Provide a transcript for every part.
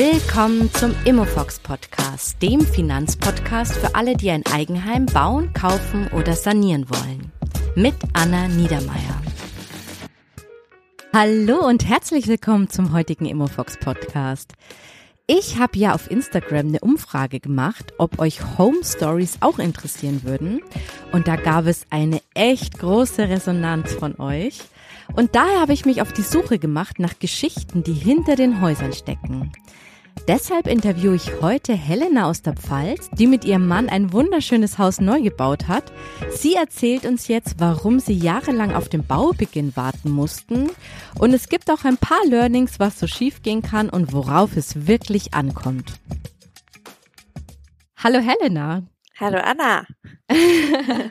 Willkommen zum Immofox Podcast, dem Finanzpodcast für alle, die ein Eigenheim bauen, kaufen oder sanieren wollen. Mit Anna Niedermeier. Hallo und herzlich willkommen zum heutigen Immofox Podcast. Ich habe ja auf Instagram eine Umfrage gemacht, ob euch Home Stories auch interessieren würden. Und da gab es eine echt große Resonanz von euch. Und daher habe ich mich auf die Suche gemacht nach Geschichten, die hinter den Häusern stecken. Deshalb interviewe ich heute Helena aus der Pfalz, die mit ihrem Mann ein wunderschönes Haus neu gebaut hat. Sie erzählt uns jetzt, warum sie jahrelang auf den Baubeginn warten mussten. Und es gibt auch ein paar Learnings, was so schief gehen kann und worauf es wirklich ankommt. Hallo Helena. Hallo Anna.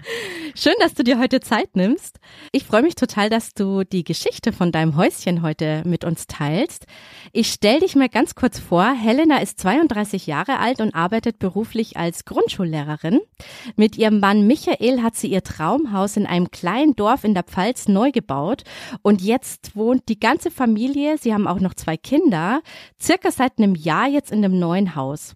Schön, dass du dir heute Zeit nimmst. Ich freue mich total, dass du die Geschichte von deinem Häuschen heute mit uns teilst. Ich stelle dich mal ganz kurz vor. Helena ist 32 Jahre alt und arbeitet beruflich als Grundschullehrerin. Mit ihrem Mann Michael hat sie ihr Traumhaus in einem kleinen Dorf in der Pfalz neu gebaut und jetzt wohnt die ganze Familie, sie haben auch noch zwei Kinder, circa seit einem Jahr jetzt in dem neuen Haus.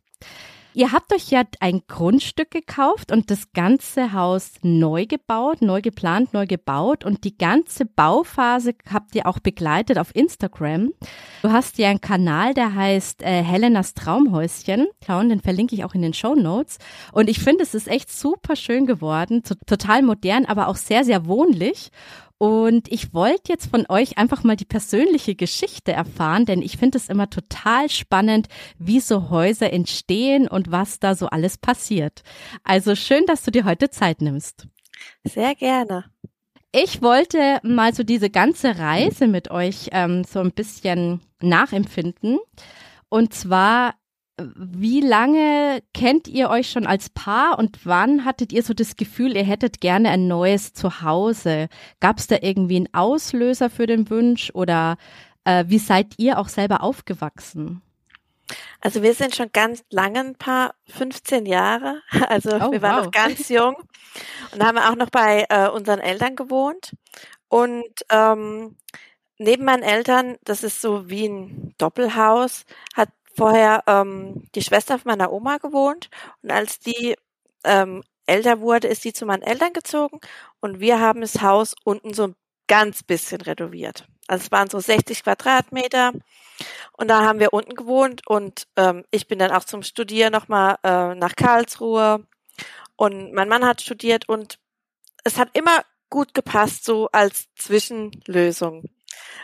Ihr habt euch ja ein Grundstück gekauft und das ganze Haus neu gebaut, neu geplant, neu gebaut und die ganze Bauphase habt ihr auch begleitet auf Instagram. Du hast ja einen Kanal, der heißt äh, Helenas Traumhäuschen. Schauen, den verlinke ich auch in den Show Notes. Und ich finde, es ist echt super schön geworden, total modern, aber auch sehr, sehr wohnlich. Und ich wollte jetzt von euch einfach mal die persönliche Geschichte erfahren, denn ich finde es immer total spannend, wie so Häuser entstehen und was da so alles passiert. Also schön, dass du dir heute Zeit nimmst. Sehr gerne. Ich wollte mal so diese ganze Reise mit euch ähm, so ein bisschen nachempfinden. Und zwar wie lange kennt ihr euch schon als Paar und wann hattet ihr so das Gefühl, ihr hättet gerne ein neues Zuhause? Gab es da irgendwie einen Auslöser für den Wunsch oder äh, wie seid ihr auch selber aufgewachsen? Also wir sind schon ganz lange ein Paar, 15 Jahre. Also oh, wir waren wow. noch ganz jung und haben auch noch bei äh, unseren Eltern gewohnt. Und ähm, neben meinen Eltern, das ist so wie ein Doppelhaus, hat vorher ähm, die Schwester von meiner Oma gewohnt und als die ähm, älter wurde, ist sie zu meinen Eltern gezogen und wir haben das Haus unten so ein ganz bisschen renoviert. Also es waren so 60 Quadratmeter und da haben wir unten gewohnt und ähm, ich bin dann auch zum Studieren nochmal äh, nach Karlsruhe und mein Mann hat studiert und es hat immer gut gepasst, so als Zwischenlösung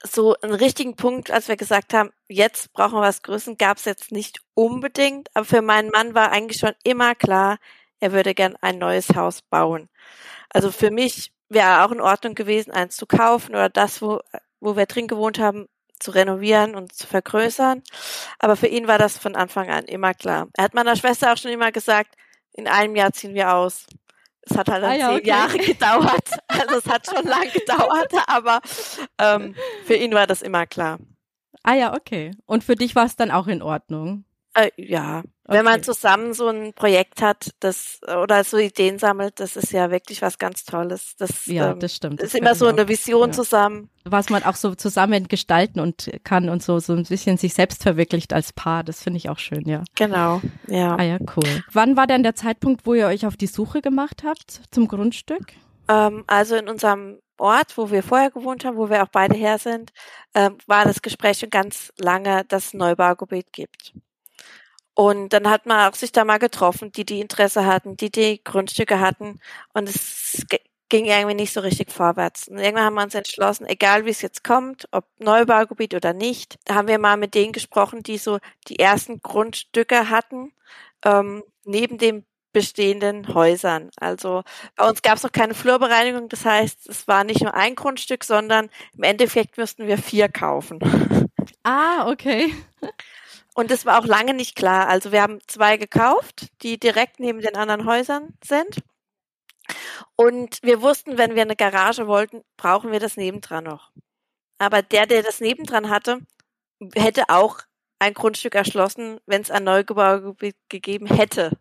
so einen richtigen Punkt, als wir gesagt haben, jetzt brauchen wir was Größeres, gab es jetzt nicht unbedingt. Aber für meinen Mann war eigentlich schon immer klar, er würde gern ein neues Haus bauen. Also für mich wäre auch in Ordnung gewesen, eins zu kaufen oder das, wo, wo wir drin gewohnt haben, zu renovieren und zu vergrößern. Aber für ihn war das von Anfang an immer klar. Er hat meiner Schwester auch schon immer gesagt, in einem Jahr ziehen wir aus. Es hat halt ah, ja, zehn okay. Jahre gedauert. Also es hat schon lange gedauert, aber ähm, für ihn war das immer klar. Ah ja, okay. Und für dich war es dann auch in Ordnung? Äh, ja, Okay. Wenn man zusammen so ein Projekt hat, das oder so Ideen sammelt, das ist ja wirklich was ganz Tolles. Das, ja, ähm, das stimmt. Das ist immer so eine Vision ja. zusammen. Was man auch so zusammen gestalten und kann und so so ein bisschen sich selbst verwirklicht als Paar. Das finde ich auch schön, ja. Genau, ja. Ah ja, cool. Wann war denn der Zeitpunkt, wo ihr euch auf die Suche gemacht habt zum Grundstück? Ähm, also in unserem Ort, wo wir vorher gewohnt haben, wo wir auch beide her sind, äh, war das Gespräch schon ganz lange, dass es ein Neubaugebiet gibt. Und dann hat man auch sich da mal getroffen, die die Interesse hatten, die die Grundstücke hatten. Und es ging irgendwie nicht so richtig vorwärts. Und irgendwann haben wir uns entschlossen, egal wie es jetzt kommt, ob Neubaugebiet oder nicht, da haben wir mal mit denen gesprochen, die so die ersten Grundstücke hatten, ähm, neben den bestehenden Häusern. Also bei uns gab es noch keine Flurbereinigung, das heißt, es war nicht nur ein Grundstück, sondern im Endeffekt müssten wir vier kaufen. Ah, okay. Und es war auch lange nicht klar. Also wir haben zwei gekauft, die direkt neben den anderen Häusern sind. Und wir wussten, wenn wir eine Garage wollten, brauchen wir das nebendran noch. Aber der, der das nebendran hatte, hätte auch ein Grundstück erschlossen, wenn es ein Neubaugebiet gegeben hätte.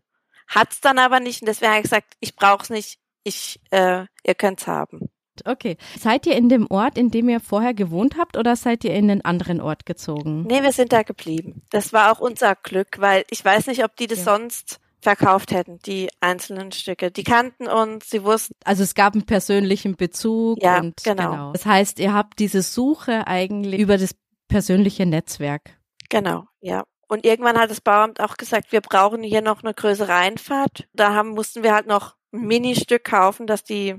Hat's dann aber nicht und deswegen habe ich gesagt, ich brauche es nicht, ich, äh, ihr könnt's haben. Okay. Seid ihr in dem Ort, in dem ihr vorher gewohnt habt oder seid ihr in einen anderen Ort gezogen? Nee, wir sind da geblieben. Das war auch unser Glück, weil ich weiß nicht, ob die das ja. sonst verkauft hätten, die einzelnen Stücke. Die kannten uns, sie wussten. Also es gab einen persönlichen Bezug. Ja, und, genau. genau. Das heißt, ihr habt diese Suche eigentlich über das persönliche Netzwerk. Genau, ja. Und irgendwann hat das Bauamt auch gesagt, wir brauchen hier noch eine größere Einfahrt. Da haben, mussten wir halt noch ein Ministück kaufen, dass die,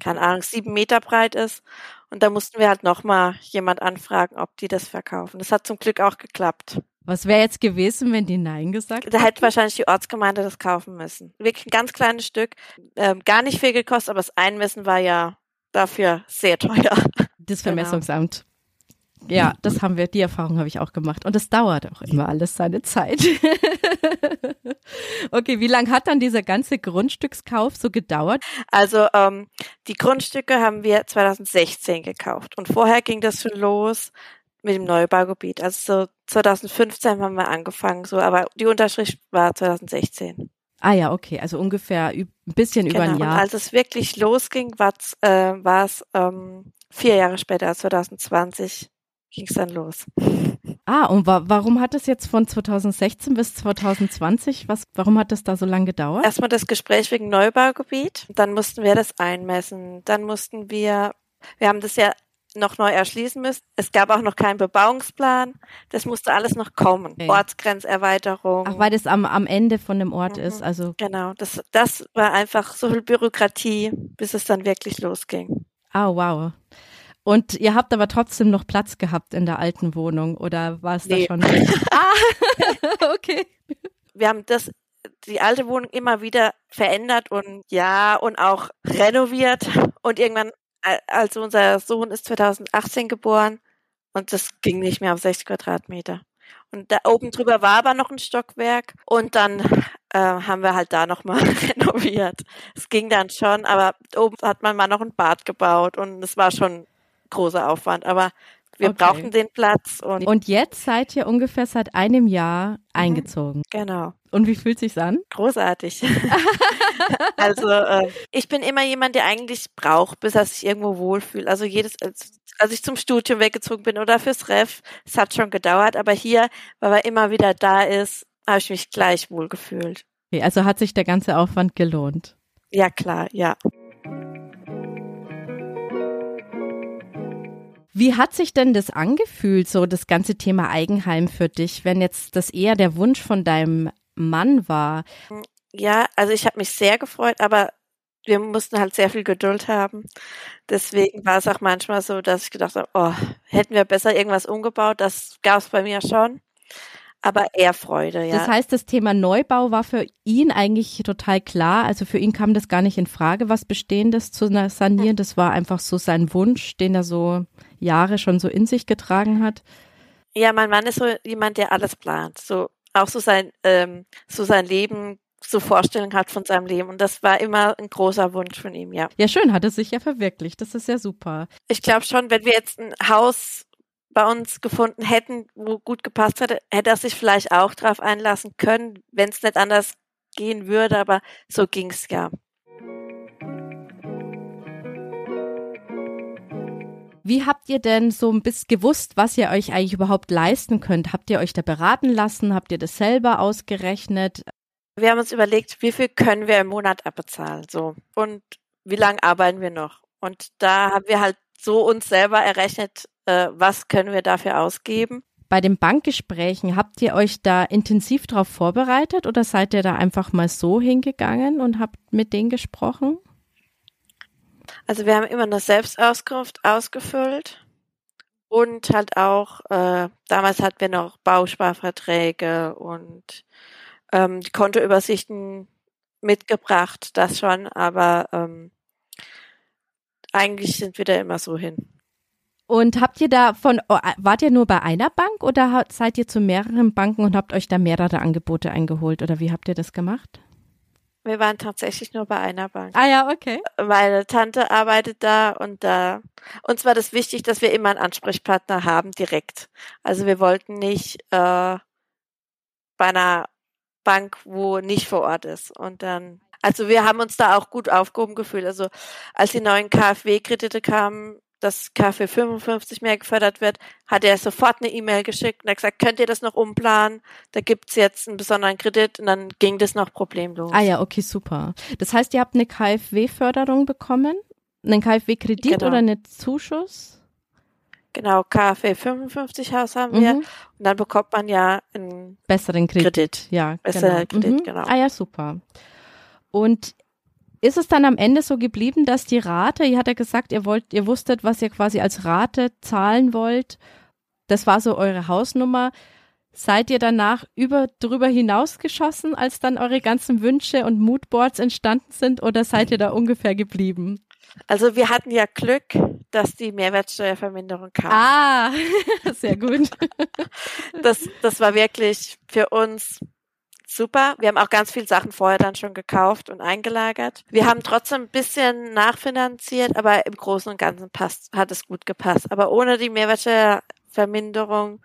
keine Ahnung, sieben Meter breit ist. Und da mussten wir halt nochmal jemand anfragen, ob die das verkaufen. Das hat zum Glück auch geklappt. Was wäre jetzt gewesen, wenn die Nein gesagt hätten? Da hätte wahrscheinlich die Ortsgemeinde das kaufen müssen. Wirklich ein ganz kleines Stück. Ähm, gar nicht viel gekostet, aber das Einmessen war ja dafür sehr teuer. Das genau. Vermessungsamt. Genau. Ja, das haben wir, die Erfahrung habe ich auch gemacht. Und es dauert auch immer alles seine Zeit. okay, wie lange hat dann dieser ganze Grundstückskauf so gedauert? Also ähm, die Grundstücke haben wir 2016 gekauft. Und vorher ging das schon los mit dem Neubaugebiet. Also so 2015 haben wir angefangen, so, aber die Unterschrift war 2016. Ah ja, okay, also ungefähr ein bisschen genau. über ein Jahr. Und als es wirklich losging, war es äh, ähm, vier Jahre später, 2020 ging es dann los. Ah, und wa warum hat es jetzt von 2016 bis 2020, was, warum hat es da so lange gedauert? Erstmal das Gespräch wegen Neubaugebiet, dann mussten wir das einmessen, dann mussten wir, wir haben das ja noch neu erschließen müssen. Es gab auch noch keinen Bebauungsplan. Das musste alles noch kommen. Okay. Ortsgrenzerweiterung. Ach, weil das am, am Ende von dem Ort mhm. ist. Also genau, das, das war einfach so viel Bürokratie, bis es dann wirklich losging. Ah, oh, wow. Und ihr habt aber trotzdem noch Platz gehabt in der alten Wohnung oder war es nee. da schon? ah, okay. Wir haben das die alte Wohnung immer wieder verändert und ja und auch renoviert und irgendwann also unser Sohn ist 2018 geboren und das ging nicht mehr auf 60 Quadratmeter. Und da oben drüber war aber noch ein Stockwerk und dann äh, haben wir halt da nochmal renoviert. Es ging dann schon, aber oben hat man mal noch ein Bad gebaut und es war schon großer Aufwand. Aber wir okay. brauchten den Platz. Und, und jetzt seid ihr ungefähr seit einem Jahr mhm. eingezogen. Genau. Und wie fühlt sich's an? Großartig. also äh, ich bin immer jemand, der eigentlich braucht, bis er sich irgendwo wohlfühlt. Also jedes, als ich zum Studium weggezogen bin oder fürs Ref, es hat schon gedauert, aber hier, weil er immer wieder da ist, habe ich mich gleich wohl gefühlt. Okay, also hat sich der ganze Aufwand gelohnt? Ja, klar, ja. Wie hat sich denn das angefühlt, so das ganze Thema Eigenheim für dich, wenn jetzt das eher der Wunsch von deinem Mann war? Ja, also ich habe mich sehr gefreut, aber wir mussten halt sehr viel Geduld haben. Deswegen war es auch manchmal so, dass ich gedacht habe, oh, hätten wir besser irgendwas umgebaut. Das gab es bei mir schon aber eher Freude, ja. Das heißt, das Thema Neubau war für ihn eigentlich total klar. Also für ihn kam das gar nicht in Frage, was Bestehendes zu sanieren. Das war einfach so sein Wunsch, den er so Jahre schon so in sich getragen hat. Ja, mein Mann ist so jemand, der alles plant. So auch so sein, ähm, so sein Leben so Vorstellung hat von seinem Leben. Und das war immer ein großer Wunsch von ihm, ja. Ja, schön, hat es sich ja verwirklicht. Das ist ja super. Ich glaube schon, wenn wir jetzt ein Haus bei uns gefunden hätten, wo gut gepasst hätte, hätte er sich vielleicht auch drauf einlassen können, wenn es nicht anders gehen würde, aber so ging's ja. Wie habt ihr denn so ein bisschen gewusst, was ihr euch eigentlich überhaupt leisten könnt? Habt ihr euch da beraten lassen? Habt ihr das selber ausgerechnet? Wir haben uns überlegt, wie viel können wir im Monat abbezahlen, so. Und wie lange arbeiten wir noch? Und da haben wir halt so uns selber errechnet, äh, was können wir dafür ausgeben. Bei den Bankgesprächen, habt ihr euch da intensiv darauf vorbereitet oder seid ihr da einfach mal so hingegangen und habt mit denen gesprochen? Also wir haben immer eine Selbstauskunft ausgefüllt und halt auch, äh, damals hatten wir noch Bausparverträge und ähm, die Kontoübersichten mitgebracht, das schon, aber ähm, eigentlich sind wir da immer so hin. Und habt ihr da von, oh, wart ihr nur bei einer Bank oder seid ihr zu mehreren Banken und habt euch da mehrere Angebote eingeholt oder wie habt ihr das gemacht? Wir waren tatsächlich nur bei einer Bank. Ah ja, okay. Meine Tante arbeitet da und da. Uns war das wichtig, dass wir immer einen Ansprechpartner haben direkt. Also wir wollten nicht äh, bei einer Bank, wo nicht vor Ort ist. Und dann Also wir haben uns da auch gut aufgehoben gefühlt. Also als die neuen KfW-Kredite kamen, dass KfW 55 mehr gefördert wird, hat er sofort eine E-Mail geschickt und hat gesagt, könnt ihr das noch umplanen? Da gibt's jetzt einen besonderen Kredit und dann ging das noch problemlos. Ah ja, okay, super. Das heißt, ihr habt eine KfW-Förderung bekommen? Einen KfW-Kredit genau. oder einen Zuschuss? Genau, KfW 55 Haus haben wir. Mhm. Und dann bekommt man ja einen besseren Kredit. Kredit. Ja, besser genau. Kredit, mhm. genau. Ah ja, super. Und ist es dann am Ende so geblieben, dass die Rate, ihr hat ja gesagt, ihr wollt, ihr wusstet, was ihr quasi als Rate zahlen wollt. Das war so eure Hausnummer. Seid ihr danach über, drüber hinausgeschossen, als dann eure ganzen Wünsche und Moodboards entstanden sind, oder seid ihr da ungefähr geblieben? Also wir hatten ja Glück, dass die Mehrwertsteuerverminderung kam. Ah, sehr gut. Das, das war wirklich für uns super. Wir haben auch ganz viele Sachen vorher dann schon gekauft und eingelagert. Wir haben trotzdem ein bisschen nachfinanziert, aber im Großen und Ganzen passt, hat es gut gepasst. Aber ohne die Mehrwertsteuerverminderung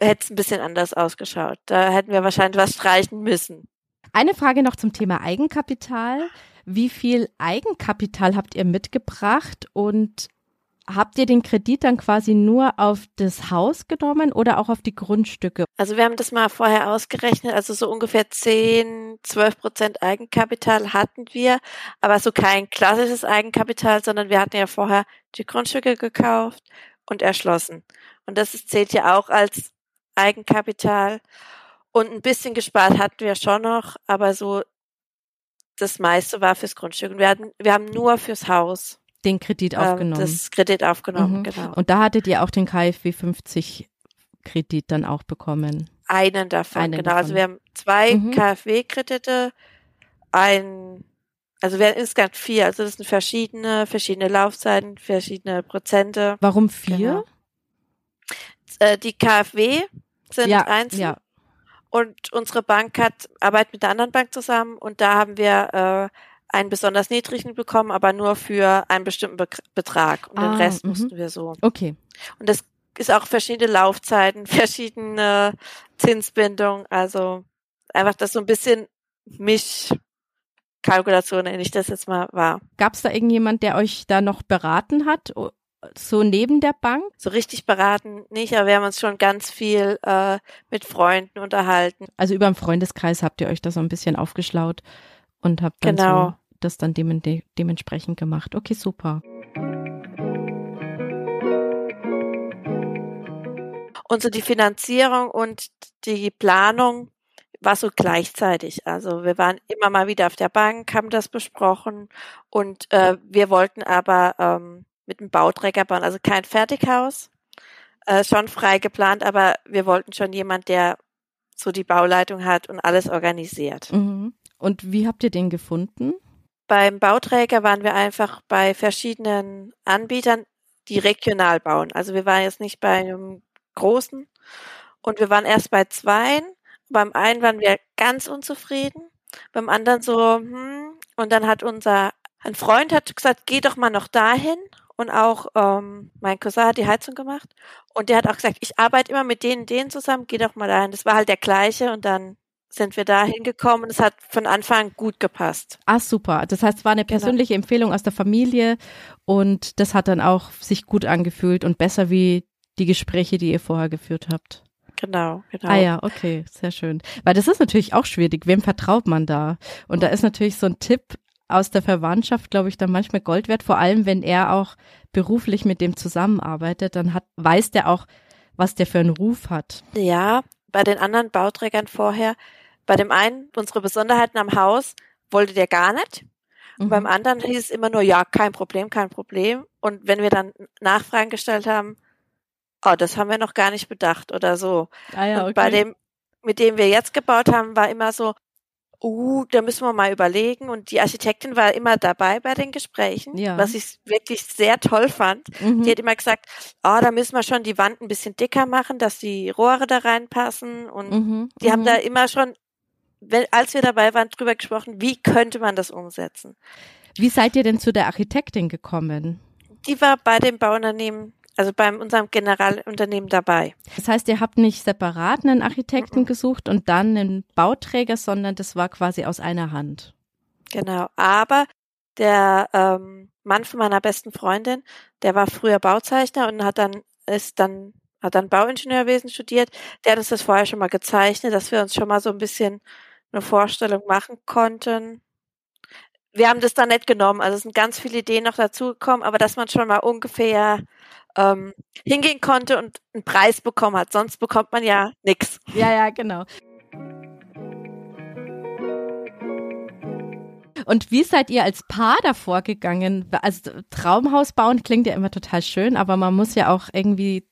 hätte es ein bisschen anders ausgeschaut. Da hätten wir wahrscheinlich was streichen müssen. Eine Frage noch zum Thema Eigenkapital. Wie viel Eigenkapital habt ihr mitgebracht und Habt ihr den Kredit dann quasi nur auf das Haus genommen oder auch auf die Grundstücke? Also wir haben das mal vorher ausgerechnet, also so ungefähr 10, 12 Prozent Eigenkapital hatten wir, aber so kein klassisches Eigenkapital, sondern wir hatten ja vorher die Grundstücke gekauft und erschlossen. Und das zählt ja auch als Eigenkapital. Und ein bisschen gespart hatten wir schon noch, aber so das meiste war fürs Grundstück. Und wir hatten, wir haben nur fürs Haus den Kredit ähm, aufgenommen. Das Kredit aufgenommen, mhm. genau. Und da hattet ihr auch den KfW 50 Kredit dann auch bekommen. Einen davon, Einen genau. Also davon. Also wir haben zwei mhm. KfW-Kredite, ein, also wir haben insgesamt vier, also das sind verschiedene, verschiedene Laufzeiten, verschiedene Prozente. Warum vier? Genau. Äh, die KfW sind ja, einzeln. Ja. Und unsere Bank hat arbeitet mit der anderen Bank zusammen und da haben wir äh, einen besonders niedrigen bekommen, aber nur für einen bestimmten Be Betrag. Und ah, den Rest mussten wir so. Okay. Und das ist auch verschiedene Laufzeiten, verschiedene Zinsbindung. Also einfach das so ein bisschen Mischkalkulation, nenne ich das jetzt mal war. Gab es da irgendjemand, der euch da noch beraten hat? So neben der Bank? So richtig beraten nicht, aber wir haben uns schon ganz viel äh, mit Freunden unterhalten. Also über den Freundeskreis habt ihr euch da so ein bisschen aufgeschlaut und habt dann genau. so das dann de dementsprechend gemacht. Okay, super. Und so die Finanzierung und die Planung war so gleichzeitig. Also wir waren immer mal wieder auf der Bank, haben das besprochen und äh, wir wollten aber ähm, mit einem Bauträger bauen, also kein Fertighaus, äh, schon frei geplant, aber wir wollten schon jemand, der so die Bauleitung hat und alles organisiert. Mhm. Und wie habt ihr den gefunden? Beim Bauträger waren wir einfach bei verschiedenen Anbietern, die regional bauen. Also wir waren jetzt nicht bei einem großen und wir waren erst bei zweien. Beim einen waren wir ganz unzufrieden, beim anderen so, hm, und dann hat unser, ein Freund hat gesagt, geh doch mal noch dahin. Und auch ähm, mein Cousin hat die Heizung gemacht. Und der hat auch gesagt, ich arbeite immer mit denen, denen zusammen, geh doch mal dahin. Das war halt der gleiche und dann sind wir da hingekommen und es hat von Anfang an gut gepasst. Ah, super. Das heißt, es war eine genau. persönliche genau. Empfehlung aus der Familie und das hat dann auch sich gut angefühlt und besser wie die Gespräche, die ihr vorher geführt habt. Genau, genau. Ah ja, okay, sehr schön. Weil das ist natürlich auch schwierig. Wem vertraut man da? Und da ist natürlich so ein Tipp aus der Verwandtschaft, glaube ich, dann manchmal Gold wert, vor allem wenn er auch beruflich mit dem zusammenarbeitet, dann hat, weiß der auch, was der für einen Ruf hat. Ja, bei den anderen Bauträgern vorher, bei dem einen, unsere Besonderheiten am Haus, wollte der gar nicht. Und mhm. beim anderen hieß es immer nur, ja, kein Problem, kein Problem. Und wenn wir dann Nachfragen gestellt haben, oh, das haben wir noch gar nicht bedacht oder so. Ah ja, okay. Und bei dem, mit dem wir jetzt gebaut haben, war immer so, uh, da müssen wir mal überlegen. Und die Architektin war immer dabei bei den Gesprächen, ja. was ich wirklich sehr toll fand. Mhm. Die hat immer gesagt, oh, da müssen wir schon die Wand ein bisschen dicker machen, dass die Rohre da reinpassen. Und mhm. die mhm. haben da immer schon, wenn, als wir dabei waren, drüber gesprochen, wie könnte man das umsetzen. Wie seid ihr denn zu der Architektin gekommen? Die war bei dem Bauunternehmen also bei unserem Generalunternehmen dabei. Das heißt, ihr habt nicht separat einen Architekten mhm. gesucht und dann einen Bauträger, sondern das war quasi aus einer Hand. Genau, aber der ähm, Mann von meiner besten Freundin, der war früher Bauzeichner und hat dann ist dann hat dann Bauingenieurwesen studiert. Der hat uns das vorher schon mal gezeichnet, dass wir uns schon mal so ein bisschen eine Vorstellung machen konnten. Wir haben das dann nicht genommen, also es sind ganz viele Ideen noch dazugekommen, aber dass man schon mal ungefähr ähm, hingehen konnte und einen Preis bekommen hat. Sonst bekommt man ja nichts. Ja, ja, genau. Und wie seid ihr als Paar davor gegangen? Also Traumhaus bauen klingt ja immer total schön, aber man muss ja auch irgendwie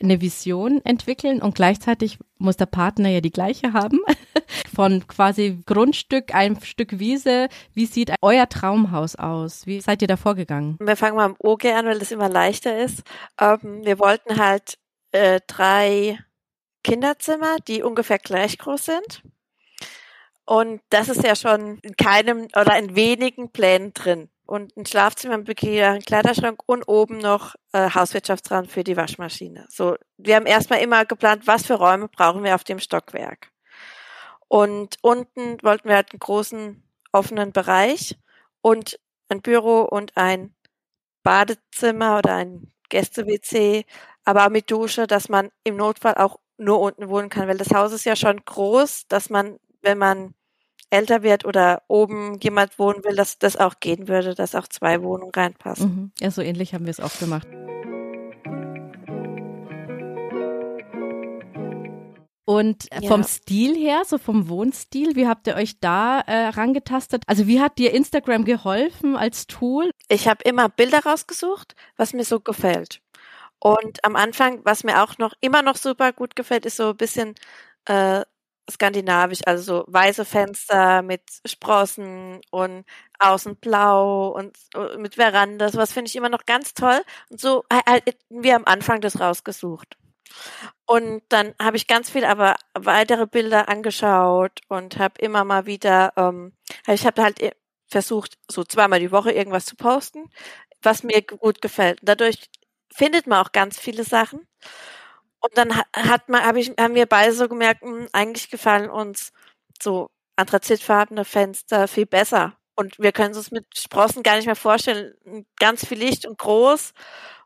eine Vision entwickeln und gleichzeitig muss der Partner ja die gleiche haben. Von quasi Grundstück, ein Stück Wiese. Wie sieht euer Traumhaus aus? Wie seid ihr da vorgegangen? Wir fangen mal am OG an, weil das immer leichter ist. Ähm, wir wollten halt äh, drei Kinderzimmer, die ungefähr gleich groß sind. Und das ist ja schon in keinem oder in wenigen Plänen drin. Und ein Schlafzimmer mit ein Kleiderschrank und oben noch äh, Hauswirtschaftsraum für die Waschmaschine. So, wir haben erstmal immer geplant, was für Räume brauchen wir auf dem Stockwerk. Und unten wollten wir halt einen großen offenen Bereich und ein Büro und ein Badezimmer oder ein Gäste-WC, aber auch mit Dusche, dass man im Notfall auch nur unten wohnen kann, weil das Haus ist ja schon groß, dass man wenn man älter wird oder oben jemand wohnen will, dass das auch gehen würde, dass auch zwei Wohnungen reinpassen. Mhm. Ja, so ähnlich haben wir es auch gemacht. Und ja. vom Stil her, so vom Wohnstil, wie habt ihr euch da äh, rangetastet? Also wie hat dir Instagram geholfen als Tool? Ich habe immer Bilder rausgesucht, was mir so gefällt. Und am Anfang, was mir auch noch immer noch super gut gefällt, ist so ein bisschen äh, skandinavisch, also so weiße Fenster mit Sprossen und außen blau und mit Veranda, sowas finde ich immer noch ganz toll. Und so halt wir am Anfang das rausgesucht. Und dann habe ich ganz viel aber weitere Bilder angeschaut und habe immer mal wieder, ähm, ich habe halt versucht, so zweimal die Woche irgendwas zu posten, was mir gut gefällt. Dadurch findet man auch ganz viele Sachen. Und dann hat man, hab ich, haben wir beide so gemerkt, mh, hm, eigentlich gefallen uns so anthrazitfarbene Fenster viel besser. Und wir können uns mit Sprossen gar nicht mehr vorstellen. Ganz viel Licht und groß.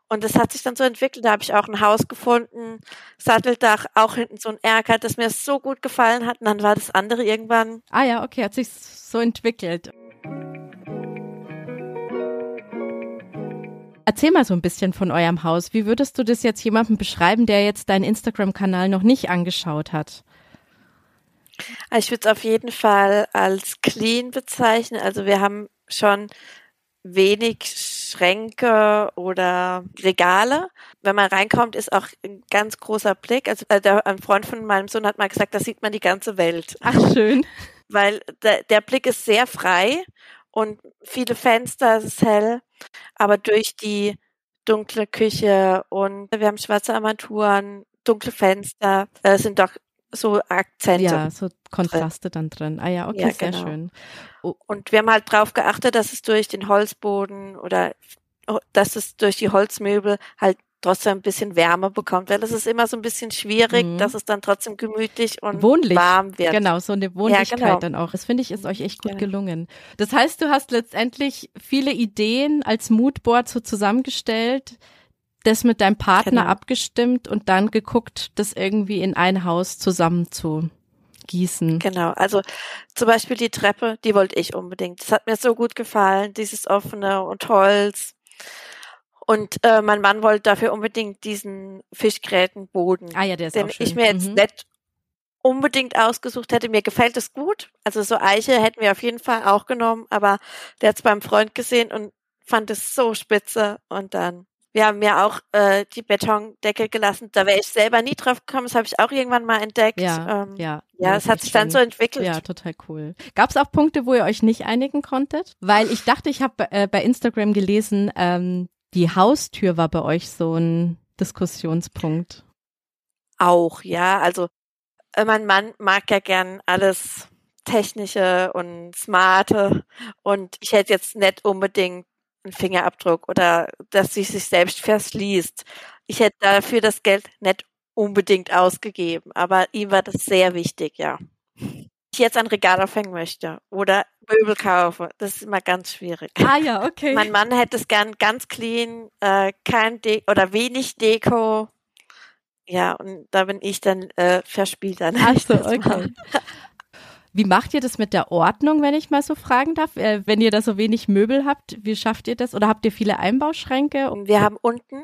Und das hat sich dann so entwickelt. Da habe ich auch ein Haus gefunden, Satteldach, auch hinten so ein Erker, das mir so gut gefallen hat. Und dann war das andere irgendwann. Ah ja, okay, hat sich so entwickelt. Erzähl mal so ein bisschen von eurem Haus. Wie würdest du das jetzt jemandem beschreiben, der jetzt deinen Instagram-Kanal noch nicht angeschaut hat? Ich würde es auf jeden Fall als clean bezeichnen. Also wir haben schon wenig Schränke oder Regale. Wenn man reinkommt, ist auch ein ganz großer Blick. Also äh, der, ein Freund von meinem Sohn hat mal gesagt, da sieht man die ganze Welt. Ach schön. Weil der, der Blick ist sehr frei und viele Fenster, es ist hell, aber durch die dunkle Küche und wir haben schwarze Armaturen, dunkle Fenster, äh, sind doch so Akzente. Ja, so Kontraste drin. dann drin. Ah ja, okay, ja, sehr genau. schön. Oh. Und wir haben halt drauf geachtet, dass es durch den Holzboden oder oh, dass es durch die Holzmöbel halt trotzdem ein bisschen Wärme bekommt, weil es ist immer so ein bisschen schwierig, mhm. dass es dann trotzdem gemütlich und Wohnlich. warm wird. Genau, so eine Wohnlichkeit ja, genau. dann auch. Das finde ich ist euch echt gut ja. gelungen. Das heißt, du hast letztendlich viele Ideen als Moodboard so zusammengestellt, das mit deinem Partner genau. abgestimmt und dann geguckt, das irgendwie in ein Haus zusammen zu gießen. Genau, also zum Beispiel die Treppe, die wollte ich unbedingt. Das hat mir so gut gefallen, dieses offene und Holz. Und äh, mein Mann wollte dafür unbedingt diesen Fischgrätenboden, ah, ja, der ist den auch schön. ich mir jetzt mhm. nicht unbedingt ausgesucht hätte. Mir gefällt es gut. Also so Eiche hätten wir auf jeden Fall auch genommen, aber der hat es beim Freund gesehen und fand es so spitze. Und dann, wir haben mir auch äh, die Betondecke gelassen. Da wäre ich selber nie drauf gekommen. Das habe ich auch irgendwann mal entdeckt. Ja, ähm, ja. Ja, es hat sich dann so entwickelt. Ja, total cool. Gab es auch Punkte, wo ihr euch nicht einigen konntet? Weil ich dachte, ich habe äh, bei Instagram gelesen, ähm, die Haustür war bei euch so ein Diskussionspunkt. Auch, ja. Also äh, mein Mann mag ja gern alles Technische und Smarte und ich hätte jetzt nicht unbedingt einen Fingerabdruck oder dass sie sich selbst verschließt. Ich hätte dafür das Geld nicht unbedingt ausgegeben, aber ihm war das sehr wichtig, ja. Ich jetzt ein Regal aufhängen möchte oder Möbel kaufe. Das ist immer ganz schwierig. Ah ja, okay. Mein Mann hätte es gern ganz clean, äh, kein De oder wenig Deko. Ja, und da bin ich dann äh, verspielt dann. Ach so, okay. Wie macht ihr das mit der Ordnung, wenn ich mal so fragen darf? Äh, wenn ihr da so wenig Möbel habt, wie schafft ihr das? Oder habt ihr viele Einbauschränke? Wir haben unten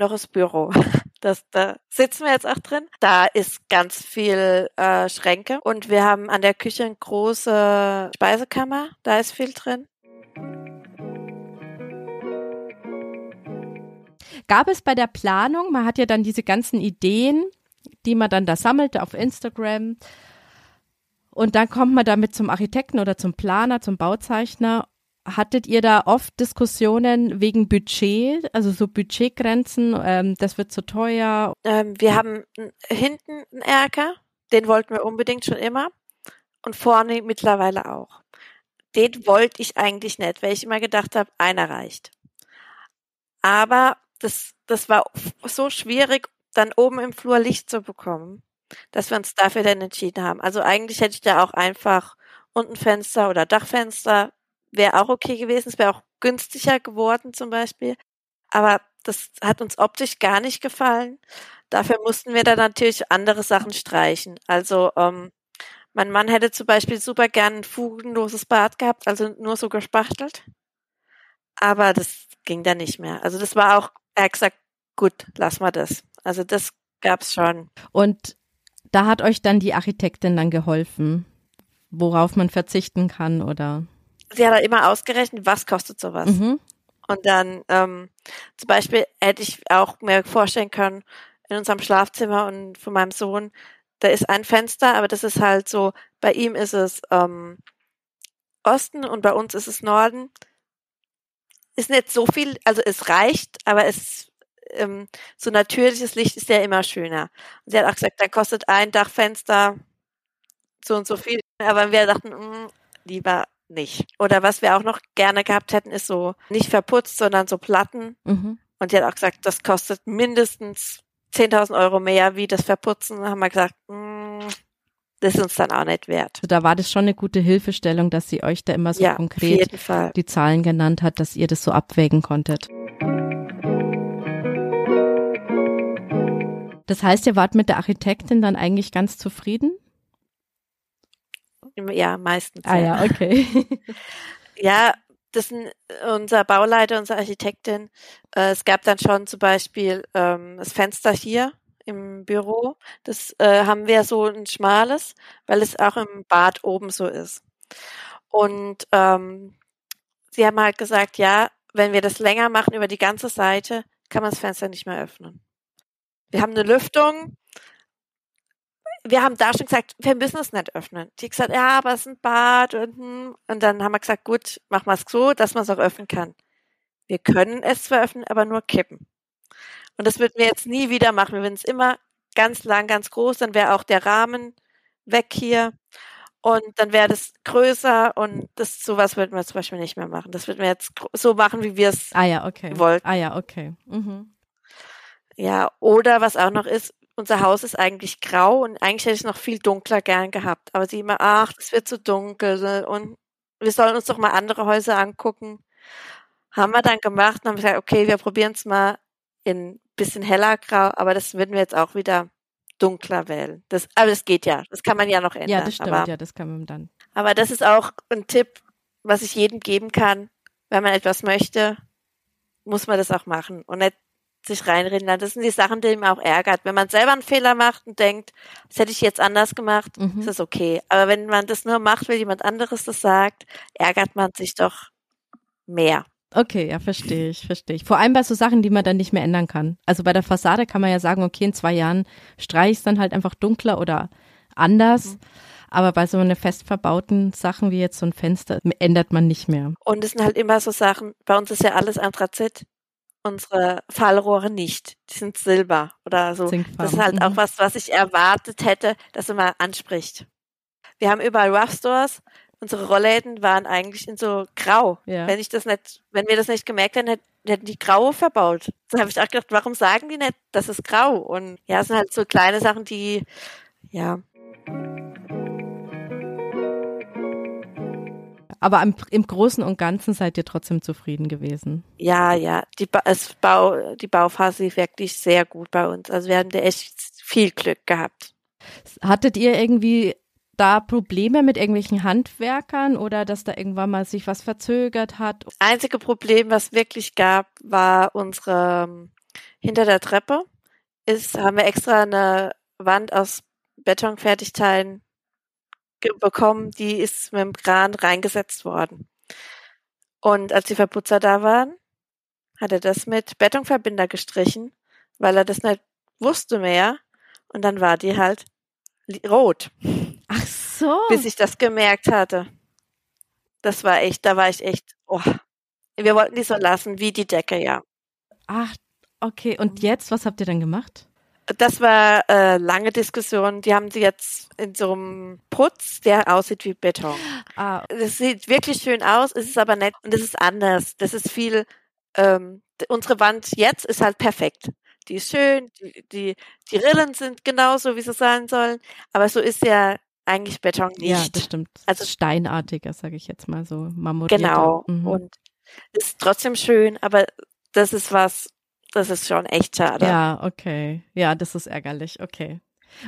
noch das Büro. Das, da sitzen wir jetzt auch drin. Da ist ganz viel äh, Schränke und wir haben an der Küche eine große Speisekammer. Da ist viel drin. Gab es bei der Planung, man hat ja dann diese ganzen Ideen, die man dann da sammelte auf Instagram. Und dann kommt man damit zum Architekten oder zum Planer, zum Bauzeichner Hattet ihr da oft Diskussionen wegen Budget, also so Budgetgrenzen, ähm, das wird zu teuer? Ähm, wir haben hinten einen Erker, den wollten wir unbedingt schon immer und vorne mittlerweile auch. Den wollte ich eigentlich nicht, weil ich immer gedacht habe, einer reicht. Aber das, das war so schwierig, dann oben im Flur Licht zu bekommen, dass wir uns dafür dann entschieden haben. Also eigentlich hätte ich da auch einfach unten Fenster oder Dachfenster wäre auch okay gewesen. Es wäre auch günstiger geworden zum Beispiel. Aber das hat uns optisch gar nicht gefallen. Dafür mussten wir dann natürlich andere Sachen streichen. Also ähm, mein Mann hätte zum Beispiel super gern ein fugenloses Bad gehabt, also nur so gespachtelt. Aber das ging dann nicht mehr. Also das war auch, er hat gesagt, gut, lass mal das. Also das gab's schon. Und da hat euch dann die Architektin dann geholfen, worauf man verzichten kann oder? Sie hat halt immer ausgerechnet, was kostet sowas. Mhm. Und dann ähm, zum Beispiel hätte ich auch mir vorstellen können, in unserem Schlafzimmer und von meinem Sohn, da ist ein Fenster, aber das ist halt so, bei ihm ist es ähm, Osten und bei uns ist es Norden. Ist nicht so viel, also es reicht, aber es ähm, so natürliches Licht ist ja immer schöner. Und sie hat auch gesagt, da kostet ein Dachfenster so und so viel. Aber wir dachten, mh, mm, lieber nicht. Oder was wir auch noch gerne gehabt hätten, ist so nicht verputzt, sondern so Platten. Mhm. Und die hat auch gesagt, das kostet mindestens 10.000 Euro mehr wie das Verputzen. Da haben wir gesagt, mh, mm, das ist uns dann auch nicht wert. Also da war das schon eine gute Hilfestellung, dass sie euch da immer so ja, konkret die Zahlen genannt hat, dass ihr das so abwägen konntet. Das heißt, ihr wart mit der Architektin dann eigentlich ganz zufrieden? Ja, meistens. Ah ja, okay. ja, das sind unser Bauleiter, unsere Architektin. Äh, es gab dann schon zum Beispiel ähm, das Fenster hier im Büro. Das äh, haben wir so ein schmales, weil es auch im Bad oben so ist. Und ähm, sie haben halt gesagt, ja, wenn wir das länger machen über die ganze Seite, kann man das Fenster nicht mehr öffnen. Wir haben eine Lüftung, wir haben da schon gesagt, wir müssen es nicht öffnen. Die gesagt, ja, aber es ist ein Bad und, hm. und dann haben wir gesagt, gut, machen wir es so, dass man es auch öffnen kann. Wir können es zwar öffnen, aber nur kippen. Und das würden wir jetzt nie wieder machen. Wir würden es immer ganz lang, ganz groß, dann wäre auch der Rahmen weg hier. Und dann wäre das größer und das sowas würden wir zum Beispiel nicht mehr machen. Das würden wir jetzt so machen, wie wir es ah, ja, okay. wollten. Ah ja, okay. Mhm. Ja, oder was auch noch ist, unser Haus ist eigentlich grau und eigentlich hätte ich es noch viel dunkler gern gehabt. Aber sie immer, ach, es wird zu dunkel und wir sollen uns doch mal andere Häuser angucken. Haben wir dann gemacht und haben gesagt, okay, wir probieren es mal in bisschen heller grau, aber das würden wir jetzt auch wieder dunkler wählen. Das, aber das geht ja. Das kann man ja noch ändern. Ja, das stimmt, aber, ja, das kann man dann. Aber das ist auch ein Tipp, was ich jedem geben kann. Wenn man etwas möchte, muss man das auch machen und nicht sich reinreden lassen. Das sind die Sachen, die mich auch ärgert. Wenn man selber einen Fehler macht und denkt, das hätte ich jetzt anders gemacht, mhm. ist das okay. Aber wenn man das nur macht, weil jemand anderes das sagt, ärgert man sich doch mehr. Okay, ja, verstehe ich, verstehe ich. Vor allem bei so Sachen, die man dann nicht mehr ändern kann. Also bei der Fassade kann man ja sagen, okay, in zwei Jahren streiche ich es dann halt einfach dunkler oder anders. Mhm. Aber bei so einer fest verbauten Sachen wie jetzt so ein Fenster ändert man nicht mehr. Und es sind halt immer so Sachen, bei uns ist ja alles Anthrazit unsere Fallrohre nicht. Die sind Silber oder so. Das ist halt auch mhm. was, was ich erwartet hätte, dass man mal anspricht. Wir haben überall Rough Stores. Unsere Rollläden waren eigentlich in so grau. Ja. Wenn ich das nicht, wenn wir das nicht gemerkt hätten, hätten die graue verbaut. Da habe ich auch gedacht, warum sagen die nicht, das ist grau? Und ja, es sind halt so kleine Sachen, die, ja. Aber im, im Großen und Ganzen seid ihr trotzdem zufrieden gewesen. Ja, ja. Die, ba es Bau, die Bauphase ist wirklich sehr gut bei uns. Also wir haben da echt viel Glück gehabt. Hattet ihr irgendwie da Probleme mit irgendwelchen Handwerkern oder dass da irgendwann mal sich was verzögert hat? Das einzige Problem, was wirklich gab, war unsere ähm, hinter der Treppe ist, haben wir extra eine Wand aus Betonfertigteilen bekommen, die ist mit dem Kran reingesetzt worden. Und als die Verputzer da waren, hat er das mit Betonverbinder gestrichen, weil er das nicht wusste mehr. Und dann war die halt rot. Ach so. Bis ich das gemerkt hatte. Das war echt, da war ich echt, oh. Wir wollten die so lassen wie die Decke, ja. Ach, okay. Und jetzt, was habt ihr dann gemacht? Das war äh, lange Diskussion. Die haben sie jetzt in so einem Putz, der aussieht wie Beton. Ah. Das sieht wirklich schön aus, ist es aber nett und es ist anders. Das ist viel. Ähm, unsere Wand jetzt ist halt perfekt. Die ist schön, die, die, die Rillen sind genauso, wie sie sein sollen. Aber so ist ja eigentlich Beton nicht. Ja, das stimmt. Also steinartiger, sage ich jetzt mal so, marmorierter. Genau. Mhm. Und ist trotzdem schön, aber das ist was, das ist schon echt schade. Ja, okay. Ja, das ist ärgerlich. Okay.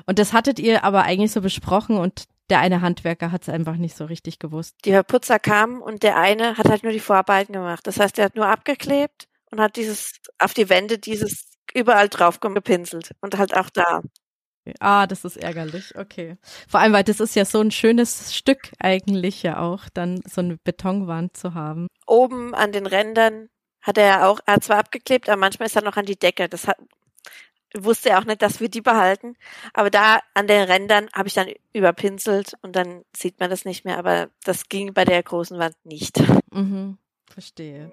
Und das hattet ihr aber eigentlich so besprochen und der eine Handwerker hat es einfach nicht so richtig gewusst. Die Verputzer kamen und der eine hat halt nur die Vorarbeiten gemacht. Das heißt, er hat nur abgeklebt und hat dieses auf die Wände dieses überall drauf gepinselt und halt auch da. Ah, das ist ärgerlich, okay. Vor allem, weil das ist ja so ein schönes Stück eigentlich ja auch, dann so eine Betonwand zu haben. Oben an den Rändern hat er ja auch, er hat zwar abgeklebt, aber manchmal ist er noch an die Decke. Das hat, wusste er auch nicht, dass wir die behalten. Aber da an den Rändern habe ich dann überpinselt und dann sieht man das nicht mehr. Aber das ging bei der großen Wand nicht. Mhm, verstehe.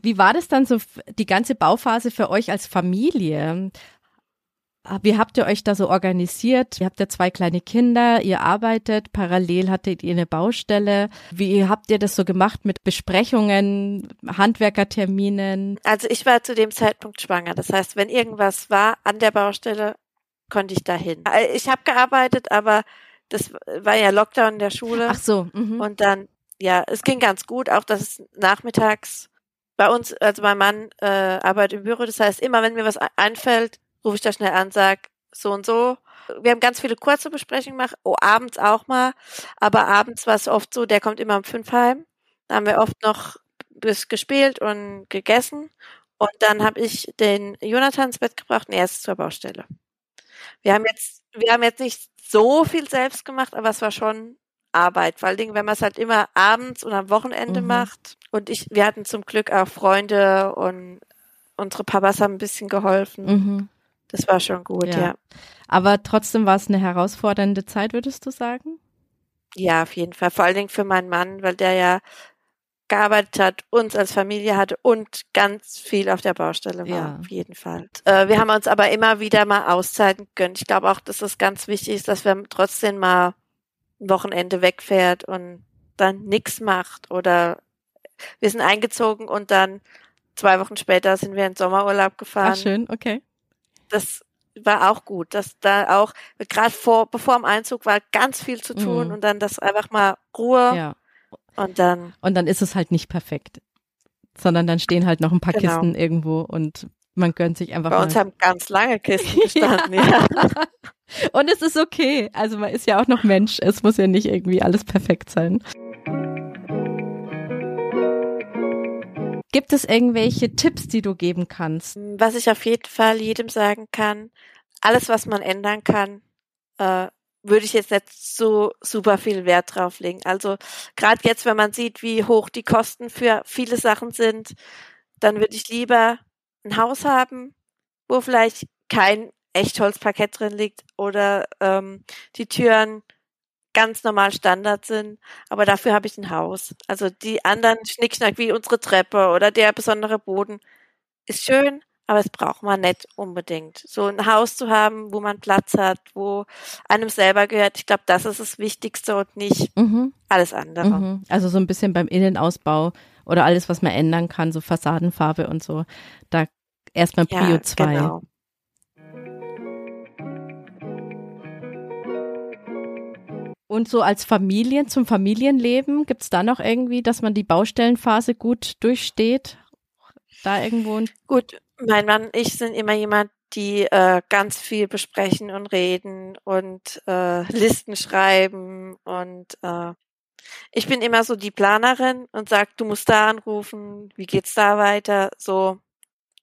Wie war das dann so die ganze Bauphase für euch als Familie? Ah, wie habt ihr euch da so organisiert? Ihr habt ja zwei kleine Kinder, ihr arbeitet, parallel hattet ihr eine Baustelle. Wie habt ihr das so gemacht mit Besprechungen, Handwerkerterminen? Also ich war zu dem Zeitpunkt schwanger. Das heißt, wenn irgendwas war an der Baustelle, konnte ich dahin. Äh, ich habe gearbeitet, aber das war ja Lockdown in der Schule. Ach so. Mhm. Und dann, ja, es ging ganz gut, auch dass es nachmittags bei uns, also mein Mann äh, arbeitet im Büro, das heißt, immer wenn mir was einfällt, rufe ich da schnell an, sag so und so. Wir haben ganz viele kurze Besprechungen gemacht, oh, abends auch mal, aber abends war es oft so, der kommt immer um fünf heim. Da haben wir oft noch bis gespielt und gegessen und dann habe ich den Jonathan ins Bett gebracht und er ist zur Baustelle. Wir haben jetzt, wir haben jetzt nicht so viel selbst gemacht, aber es war schon Arbeit, vor allen Dingen, wenn man es halt immer abends und am Wochenende mhm. macht. Und ich, wir hatten zum Glück auch Freunde und unsere Papas haben ein bisschen geholfen. Mhm. Das war schon gut, ja. ja. Aber trotzdem war es eine herausfordernde Zeit, würdest du sagen? Ja, auf jeden Fall. Vor allen Dingen für meinen Mann, weil der ja gearbeitet hat, uns als Familie hatte und ganz viel auf der Baustelle war, ja. auf jeden Fall. Äh, wir haben uns aber immer wieder mal Auszeiten gönnt. Ich glaube auch, dass es ganz wichtig ist, dass wir trotzdem mal ein Wochenende wegfährt und dann nichts macht oder wir sind eingezogen und dann zwei Wochen später sind wir in Sommerurlaub gefahren. Ach, schön, okay. Das war auch gut, dass da auch gerade vor bevor dem Einzug war ganz viel zu tun mhm. und dann das einfach mal Ruhe ja. und dann und dann ist es halt nicht perfekt, sondern dann stehen halt noch ein paar genau. Kisten irgendwo und man gönnt sich einfach Bei mal. uns haben ganz lange Kisten gestanden, ja. ja. Und es ist okay. Also man ist ja auch noch Mensch. Es muss ja nicht irgendwie alles perfekt sein. Gibt es irgendwelche Tipps, die du geben kannst? Was ich auf jeden Fall jedem sagen kann, alles, was man ändern kann, äh, würde ich jetzt nicht so super viel Wert drauf legen. Also gerade jetzt, wenn man sieht, wie hoch die Kosten für viele Sachen sind, dann würde ich lieber ein Haus haben, wo vielleicht kein Echtholzparkett drin liegt oder ähm, die Türen ganz normal Standard sind, aber dafür habe ich ein Haus. Also die anderen Schnickschnack wie unsere Treppe oder der besondere Boden ist schön, aber es braucht man nicht unbedingt. So ein Haus zu haben, wo man Platz hat, wo einem selber gehört, ich glaube, das ist das Wichtigste und nicht mhm. alles andere. Mhm. Also so ein bisschen beim Innenausbau oder alles, was man ändern kann, so Fassadenfarbe und so, da erstmal Prio 2. Ja, genau. Und so als Familien, zum Familienleben, gibt's da noch irgendwie, dass man die Baustellenphase gut durchsteht? Da irgendwo? Gut, mein Mann und ich sind immer jemand, die äh, ganz viel besprechen und reden und äh, Listen schreiben und äh, ich bin immer so die Planerin und sag, du musst da anrufen, wie geht's da weiter, so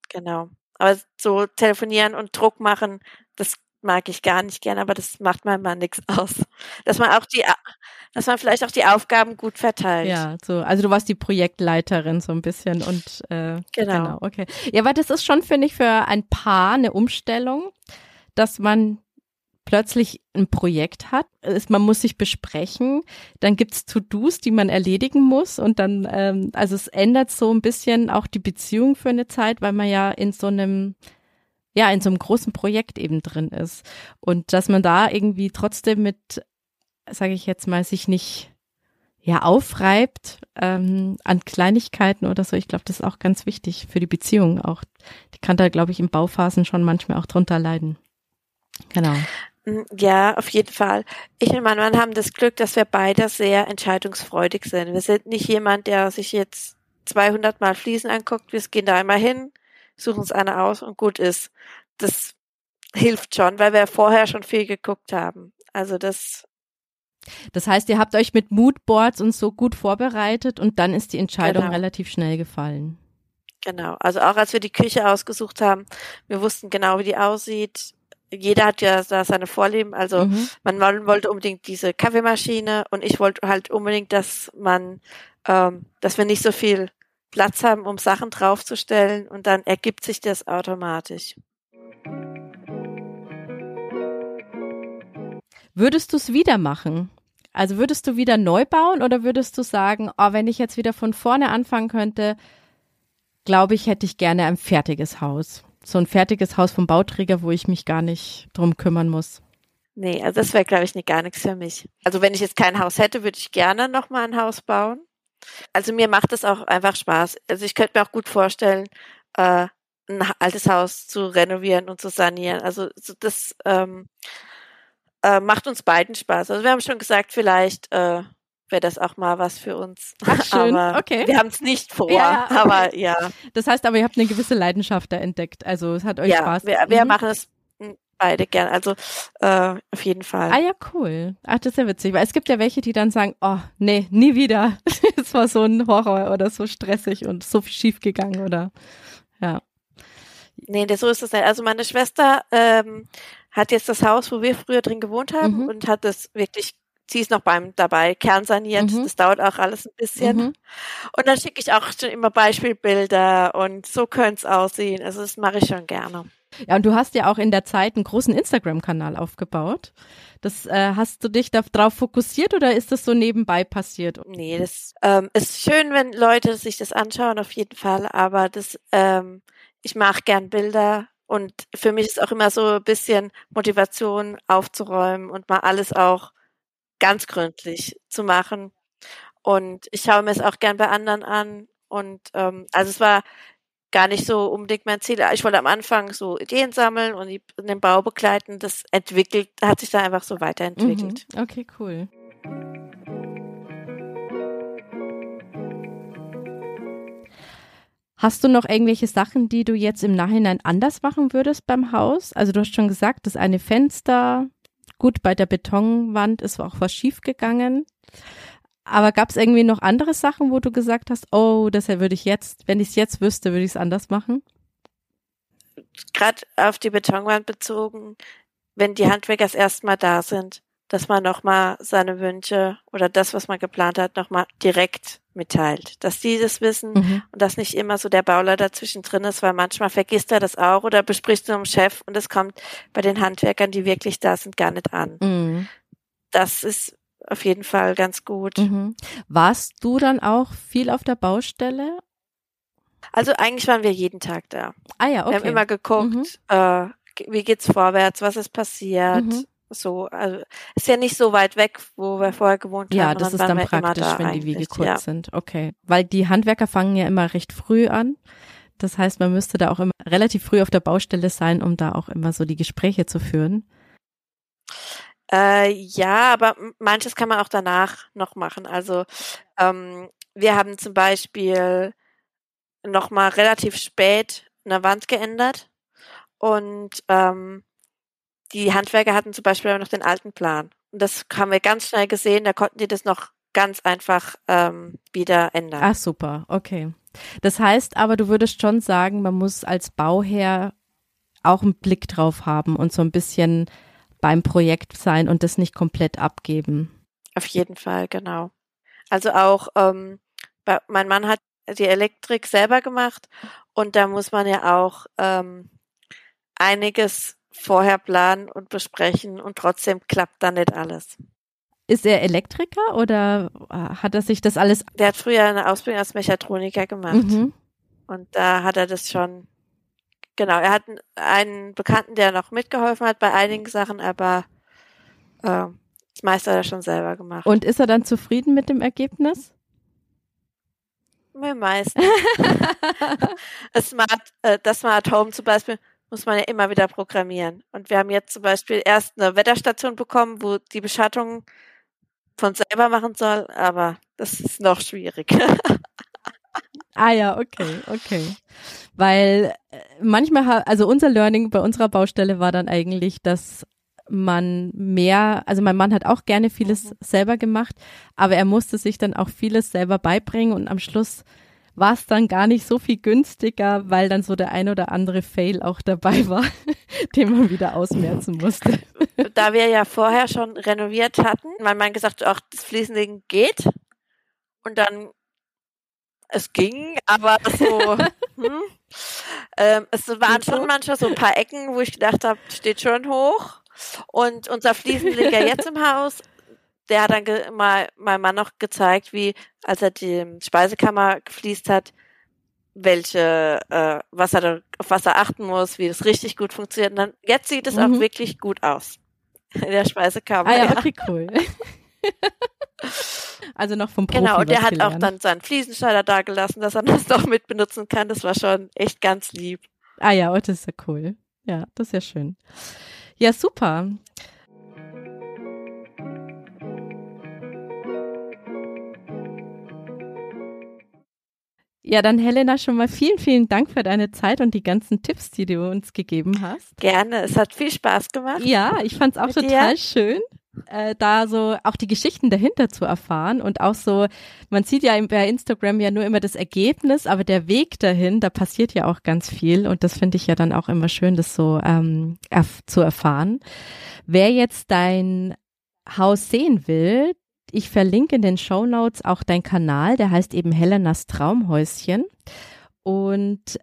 genau. Aber so telefonieren und Druck machen, das mag ich gar nicht gern, aber das macht man mal nichts aus. Dass man auch die, dass man vielleicht auch die Aufgaben gut verteilt. Ja, so, also du warst die Projektleiterin so ein bisschen und äh, genau. genau, okay. Ja, weil das ist schon, finde ich, für ein Paar eine Umstellung, dass man plötzlich ein Projekt hat, man muss sich besprechen, dann gibt's To-Dos, die man erledigen muss und dann, ähm, also es ändert so ein bisschen auch die Beziehung für eine Zeit, weil man ja in so einem ja, in so einem großen Projekt eben drin ist. Und dass man da irgendwie trotzdem mit, sage ich jetzt mal, sich nicht ja aufreibt ähm, an Kleinigkeiten oder so. Ich glaube, das ist auch ganz wichtig für die Beziehung. Auch die kann da, glaube ich, in Bauphasen schon manchmal auch drunter leiden. Genau. Mm, ja, auf jeden Fall. Ich und mein Mann haben das Glück, dass wir beide sehr entscheidungsfreudig sind. Wir sind nicht jemand, der sich jetzt 200 Mal Fliesen anguckt. Wir gehen da einmal hin, suchen uns eine aus und gut ist. Das hilft schon, weil wir vorher schon viel geguckt haben. Also das. Das heißt, ihr habt euch mit Moodboards und so gut vorbereitet und dann ist die Entscheidung genau. relativ schnell gefallen. Genau. Also auch als wir die Küche ausgesucht haben, wir wussten genau, wie die aussieht. Jeder hat ja da seine Vorlieben. Also mhm. man wollte unbedingt diese Kaffeemaschine und ich wollte halt unbedingt, dass man, ähm, dass wir nicht so viel Platz haben, um Sachen draufzustellen und dann ergibt sich das automatisch. Würdest du es wieder machen? Also würdest du wieder neu bauen oder würdest du sagen, oh, wenn ich jetzt wieder von vorne anfangen könnte, glaube ich, hätte ich gerne ein fertiges Haus. So ein fertiges Haus vom Bauträger, wo ich mich gar nicht drum kümmern muss. Nee, also das wäre, glaube ich, nicht gar nichts für mich. Also wenn ich jetzt kein Haus hätte, würde ich gerne nochmal ein Haus bauen. Also mir macht es auch einfach Spaß. Also ich könnte mir auch gut vorstellen, äh, ein altes Haus zu renovieren und zu sanieren. Also das ähm, äh, macht uns beiden Spaß. Also wir haben schon gesagt, vielleicht äh, wäre das auch mal was für uns. Ach, schön. Aber okay. Wir haben es nicht vor, ja, okay. aber ja. Das heißt aber, ihr habt eine gewisse Leidenschaft da entdeckt. Also es hat euch ja, Spaß. Wir, wir mhm. machen es beide gern. Also äh, auf jeden Fall. Ah ja, cool. Ach, das ist ja witzig. Weil es gibt ja welche, die dann sagen, oh, nee, nie wieder. Es war so ein Horror oder so stressig und so viel schief gegangen oder ja. Nee, so ist es nicht. Also meine Schwester ähm, hat jetzt das Haus, wo wir früher drin gewohnt haben mhm. und hat das wirklich sie ist noch beim dabei, kernsaniert. Mhm. Das dauert auch alles ein bisschen. Mhm. Und dann schicke ich auch schon immer Beispielbilder und so könnte es aussehen. Also das mache ich schon gerne. Ja, und du hast ja auch in der Zeit einen großen Instagram-Kanal aufgebaut. Das äh, hast du dich darauf fokussiert oder ist das so nebenbei passiert? Nee, das ähm, ist schön, wenn Leute sich das anschauen, auf jeden Fall. Aber das, ähm, ich mache gern Bilder und für mich ist auch immer so ein bisschen Motivation aufzuräumen und mal alles auch ganz gründlich zu machen. Und ich schaue mir es auch gern bei anderen an. Und ähm, also es war gar nicht so unbedingt mein Ziel. Ich wollte am Anfang so Ideen sammeln und den Bau begleiten. Das entwickelt, hat sich da einfach so weiterentwickelt. Mhm. Okay, cool. Hast du noch irgendwelche Sachen, die du jetzt im Nachhinein anders machen würdest beim Haus? Also du hast schon gesagt, das eine Fenster, gut, bei der Betonwand ist auch was schiefgegangen. Aber gab es irgendwie noch andere Sachen, wo du gesagt hast, oh, das würde ich jetzt, wenn ich es jetzt wüsste, würde ich es anders machen? Gerade auf die Betonwand bezogen, wenn die Handwerker das erstmal da sind, dass man nochmal seine Wünsche oder das, was man geplant hat, nochmal direkt mitteilt. Dass die das wissen mhm. und dass nicht immer so der Bauler dazwischen drin ist, weil manchmal vergisst er das auch oder bespricht es mit dem Chef und es kommt bei den Handwerkern, die wirklich da sind, gar nicht an. Mhm. Das ist auf jeden Fall ganz gut. Mhm. Warst du dann auch viel auf der Baustelle? Also eigentlich waren wir jeden Tag da. Ah ja, okay. Wir haben immer geguckt, mhm. äh, wie geht's vorwärts, was ist passiert. Mhm. So, also ist ja nicht so weit weg, wo wir vorher gewohnt ja, haben. Ja, das ist dann praktisch, da wenn die Wege kurz ja. sind. Okay. Weil die Handwerker fangen ja immer recht früh an. Das heißt, man müsste da auch immer relativ früh auf der Baustelle sein, um da auch immer so die Gespräche zu führen. Äh, ja, aber manches kann man auch danach noch machen. Also ähm, wir haben zum Beispiel noch mal relativ spät eine Wand geändert und ähm, die Handwerker hatten zum Beispiel noch den alten Plan. Und das haben wir ganz schnell gesehen, da konnten die das noch ganz einfach ähm, wieder ändern. Ach super, okay. Das heißt aber, du würdest schon sagen, man muss als Bauherr auch einen Blick drauf haben und so ein bisschen beim Projekt sein und das nicht komplett abgeben. Auf jeden Fall, genau. Also auch, ähm, mein Mann hat die Elektrik selber gemacht und da muss man ja auch ähm, einiges vorher planen und besprechen und trotzdem klappt da nicht alles. Ist er Elektriker oder äh, hat er sich das alles? Der hat früher eine Ausbildung als Mechatroniker gemacht. Mhm. Und da hat er das schon, genau, er hat einen Bekannten, der noch mitgeholfen hat bei einigen Sachen, aber äh, das meiste hat er schon selber gemacht. Und ist er dann zufrieden mit dem Ergebnis? Mit meisten. das, Smart, äh, das Smart Home zum Beispiel muss man ja immer wieder programmieren. Und wir haben jetzt zum Beispiel erst eine Wetterstation bekommen, wo die Beschattung von selber machen soll, aber das ist noch schwierig. ah ja, okay, okay. Weil äh, manchmal, also unser Learning bei unserer Baustelle war dann eigentlich, dass man mehr, also mein Mann hat auch gerne vieles mhm. selber gemacht, aber er musste sich dann auch vieles selber beibringen und am Schluss war es dann gar nicht so viel günstiger, weil dann so der ein oder andere Fail auch dabei war, den man wieder ausmerzen musste. Da wir ja vorher schon renoviert hatten, mein Mann gesagt, auch das Fließending geht. Und dann, es ging, aber so, hm, ähm, es waren schon manchmal so ein paar Ecken, wo ich gedacht habe, steht schon hoch. Und unser Fliesenleger jetzt im Haus der hat dann mal mein Mann noch gezeigt, wie, als er die Speisekammer gefliest hat, welche, äh, was er, auf was er achten muss, wie das richtig gut funktioniert. Und dann, jetzt sieht es mhm. auch wirklich gut aus. In der Speisekammer. Ah ja, okay, cool. also noch vom Profi Genau, und der hat gelernt. auch dann seinen Fliesenschneider da gelassen, dass er das doch mit benutzen kann. Das war schon echt ganz lieb. Ah ja, oh, das ist ja cool. Ja, das ist ja schön. Ja, super. Ja, dann Helena, schon mal vielen, vielen Dank für deine Zeit und die ganzen Tipps, die du uns gegeben hast. Gerne, es hat viel Spaß gemacht. Ja, ich fand es auch total dir. schön. Äh, da so auch die Geschichten dahinter zu erfahren und auch so, man sieht ja bei Instagram ja nur immer das Ergebnis, aber der Weg dahin, da passiert ja auch ganz viel und das finde ich ja dann auch immer schön, das so ähm, erf zu erfahren. Wer jetzt dein Haus sehen will, ich verlinke in den Show Notes auch dein Kanal, der heißt eben Helenas Traumhäuschen. Und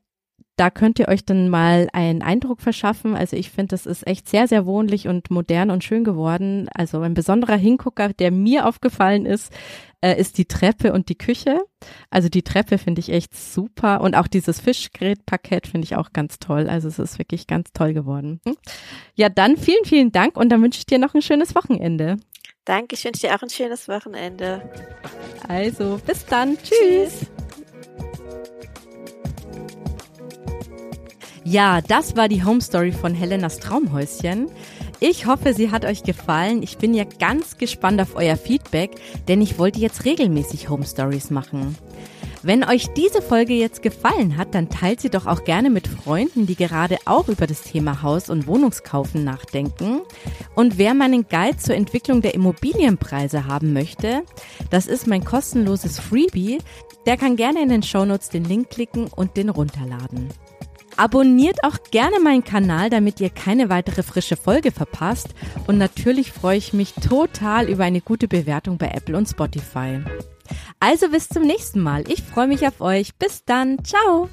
da könnt ihr euch dann mal einen Eindruck verschaffen. Also ich finde, das ist echt sehr, sehr wohnlich und modern und schön geworden. Also ein besonderer Hingucker, der mir aufgefallen ist, äh, ist die Treppe und die Küche. Also die Treppe finde ich echt super und auch dieses Fischgrätpaket finde ich auch ganz toll. Also es ist wirklich ganz toll geworden. Ja, dann vielen, vielen Dank und dann wünsche ich dir noch ein schönes Wochenende. Danke, ich wünsche dir auch ein schönes Wochenende. Also, bis dann. Tschüss. Ja, das war die Home Story von Helenas Traumhäuschen. Ich hoffe, sie hat euch gefallen. Ich bin ja ganz gespannt auf euer Feedback, denn ich wollte jetzt regelmäßig Home Stories machen. Wenn euch diese Folge jetzt gefallen hat, dann teilt sie doch auch gerne mit Freunden, die gerade auch über das Thema Haus- und Wohnungskaufen nachdenken. Und wer meinen Guide zur Entwicklung der Immobilienpreise haben möchte, das ist mein kostenloses Freebie. Der kann gerne in den Shownotes den Link klicken und den runterladen. Abonniert auch gerne meinen Kanal, damit ihr keine weitere frische Folge verpasst. Und natürlich freue ich mich total über eine gute Bewertung bei Apple und Spotify. Also bis zum nächsten Mal. Ich freue mich auf euch. Bis dann. Ciao.